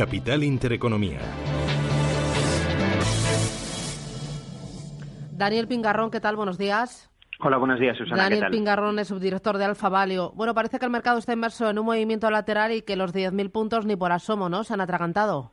Capital Intereconomía. Daniel Pingarrón, ¿qué tal? Buenos días. Hola, buenos días, Susana. Daniel ¿qué tal? Pingarrón es subdirector de Alfa Valio. Bueno, parece que el mercado está inmerso en un movimiento lateral y que los 10.000 puntos ni por asomo, ¿no? Se han atragantado.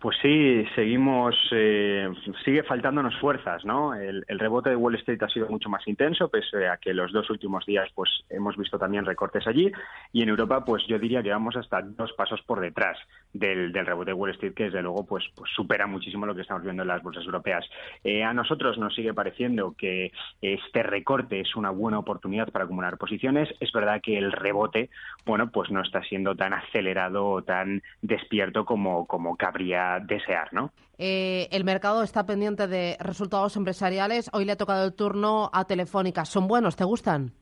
Pues sí, seguimos, eh, sigue faltándonos fuerzas, ¿no? El, el, rebote de Wall Street ha sido mucho más intenso, pese a que los dos últimos días, pues hemos visto también recortes allí. Y en Europa, pues yo diría que vamos hasta dos pasos por detrás del, del rebote de Wall Street, que desde luego, pues, pues, supera muchísimo lo que estamos viendo en las bolsas europeas. Eh, a nosotros nos sigue pareciendo que este recorte es una buena oportunidad para acumular posiciones. Es verdad que el rebote, bueno, pues no está siendo tan acelerado o tan despierto como, como cabría desear, ¿no? Eh, el mercado está pendiente de resultados empresariales. Hoy le ha tocado el turno a Telefónica. ¿Son buenos? ¿Te gustan?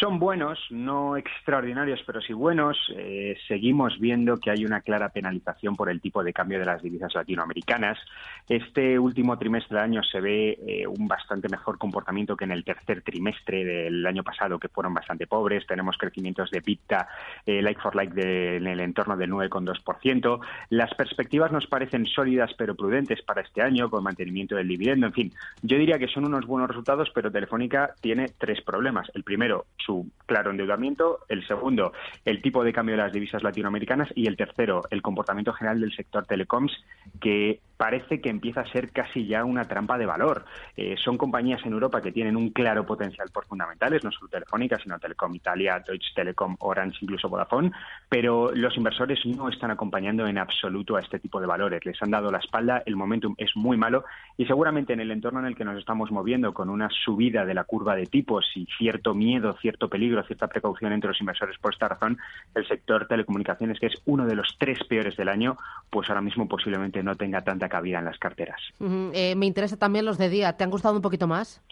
Son buenos, no extraordinarios, pero sí buenos. Eh, seguimos viendo que hay una clara penalización por el tipo de cambio de las divisas latinoamericanas. Este último trimestre del año se ve eh, un bastante mejor comportamiento que en el tercer trimestre del año pasado, que fueron bastante pobres. Tenemos crecimientos de PITA, eh, like for like, en el entorno del 9,2%. Las perspectivas nos parecen sólidas pero prudentes para este año, con mantenimiento del dividendo. En fin, yo diría que son unos buenos resultados, pero Telefónica tiene tres problemas. El primero, su claro endeudamiento, el segundo, el tipo de cambio de las divisas latinoamericanas y el tercero, el comportamiento general del sector telecoms, que parece que empieza a ser casi ya una trampa de valor. Eh, son compañías en Europa que tienen un claro potencial por fundamentales, no solo Telefónica, sino Telecom Italia, Deutsche Telekom, Orange, incluso Vodafone, pero los inversores no están acompañando en absoluto a este tipo de valores. Les han dado la espalda, el momentum es muy malo y seguramente en el entorno en el que nos estamos moviendo, con una subida de la curva de tipos y cierto miedo, cierto peligro, cierta precaución entre los inversores por esta razón, el sector telecomunicaciones, que es uno de los tres peores del año, pues ahora mismo posiblemente no tenga tanta cabida en las carteras. Uh -huh. eh, me interesa también los de día. ¿Te han gustado un poquito más?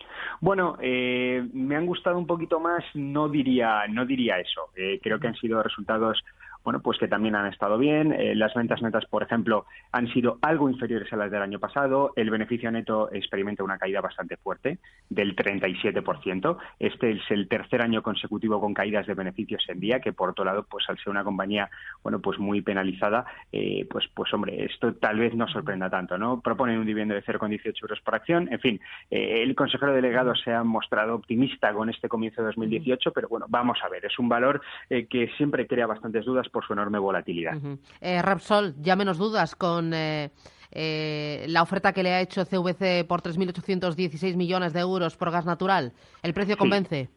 Bueno, eh, me han gustado un poquito más. No diría, no diría eso. Eh, creo que han sido resultados bueno, pues que también han estado bien. Eh, las ventas netas, por ejemplo, han sido algo inferiores a las del año pasado. El beneficio neto experimenta una caída bastante fuerte, del 37%. Este es el tercer año consecutivo con caídas de beneficios en día, que por otro lado, pues al ser una compañía, bueno, pues muy penalizada, eh, pues, pues hombre, esto tal vez no sorprenda tanto, ¿no? Proponen un dividendo de 0,18 euros por acción. En fin, eh, el consejero delegado se ha mostrado optimista con este comienzo de 2018, pero bueno, vamos a ver, es un valor que siempre crea bastantes dudas por su enorme volatilidad. Uh -huh. eh, Repsol, ya menos dudas con eh, eh, la oferta que le ha hecho CVC por 3.816 millones de euros por gas natural. ¿El precio convence?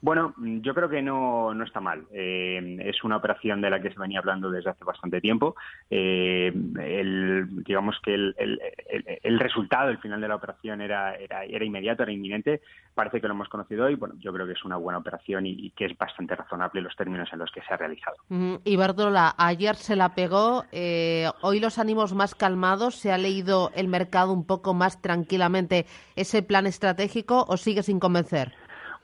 Bueno, yo creo que no, no está mal. Eh, es una operación de la que se venía hablando desde hace bastante tiempo. Eh, el, digamos que el, el, resultado, el final de la operación era, era, era, inmediato, era inminente. Parece que lo hemos conocido hoy. Bueno, yo creo que es una buena operación y, y que es bastante razonable los términos en los que se ha realizado. Mm, Iberdrola, ayer se la pegó. Eh, hoy los ánimos más calmados. ¿Se ha leído el mercado un poco más tranquilamente ese plan estratégico o sigue sin convencer?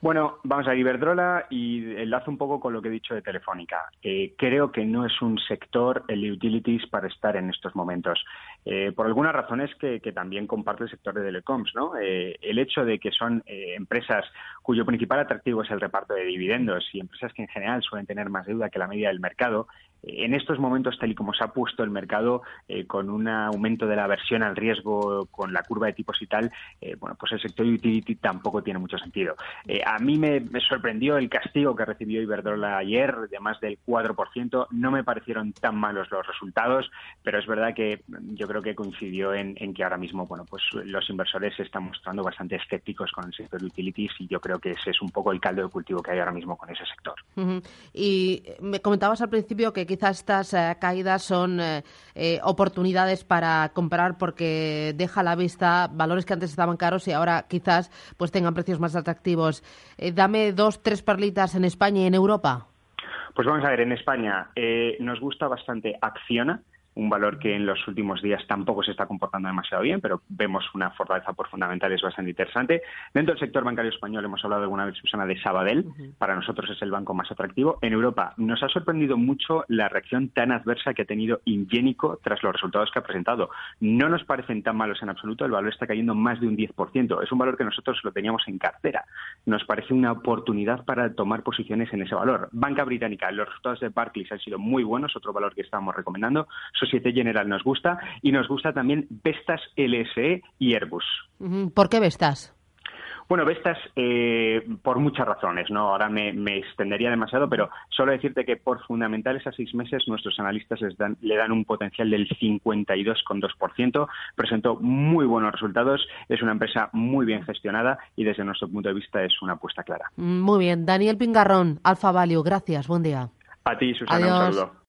Bueno, vamos a Iberdrola y enlazo un poco con lo que he dicho de Telefónica. Creo que no es un sector, el de utilities, para estar en estos momentos. Eh, por algunas razones que, que, también comparte el sector de telecoms, ¿no? Eh, el hecho de que son eh, empresas cuyo principal atractivo es el reparto de dividendos y empresas que en general suelen tener más deuda que la media del mercado, en estos momentos, tal y como se ha puesto el mercado, eh, con un aumento de la aversión al riesgo, con la curva de tipos y tal, eh, bueno, pues el sector utility tampoco tiene mucho sentido. Eh, a mí me, sorprendió el castigo que recibió Iberdrola ayer, de más del 4%. No me parecieron tan malos los resultados, pero es verdad que yo creo que coincidió en, que ahora mismo, bueno, pues los inversores se están mostrando bastante escépticos con el sector utilities y yo creo que ese es un poco el caldo de cultivo que hay ahora mismo con ese sector. Uh. Y me comentabas al principio que quizás estas eh, caídas son eh, eh, oportunidades para comprar porque deja a la vista valores que antes estaban caros y ahora quizás pues tengan precios más atractivos. Dame dos, tres perlitas en España y en Europa. Pues vamos a ver, en España nos gusta bastante Acciona, un valor que en los últimos días tampoco se está comportando demasiado bien, pero vemos una fortaleza por fundamentales bastante interesante. Dentro del sector bancario español hemos hablado alguna vez, Susana, de Sabadell. Para nosotros es el banco más atractivo. En Europa nos ha sorprendido mucho la reacción tan adversa que ha tenido Ingénico tras los resultados que ha presentado. No nos parecen tan malos en absoluto. El valor está cayendo más de un 10%. Es un valor que nosotros lo teníamos en cartera. Nos parece una oportunidad para tomar posiciones en ese valor. Banca Británica, los resultados de Barclays han sido muy buenos, otro valor que estábamos recomendando Societe General nos gusta y nos gusta también Vestas LSE y Airbus. ¿Por qué Vestas? Bueno, Vestas, eh, por muchas razones, ¿no? Ahora me, extendería demasiado, pero solo decirte que por fundamentales a seis meses nuestros analistas le dan un potencial del 52,2%, presentó muy buenos resultados, es una empresa muy bien gestionada y desde nuestro punto de vista es una apuesta clara. Muy bien. Daniel Pingarrón, Alfa Value, gracias, buen día. A ti, Susana, un saludo.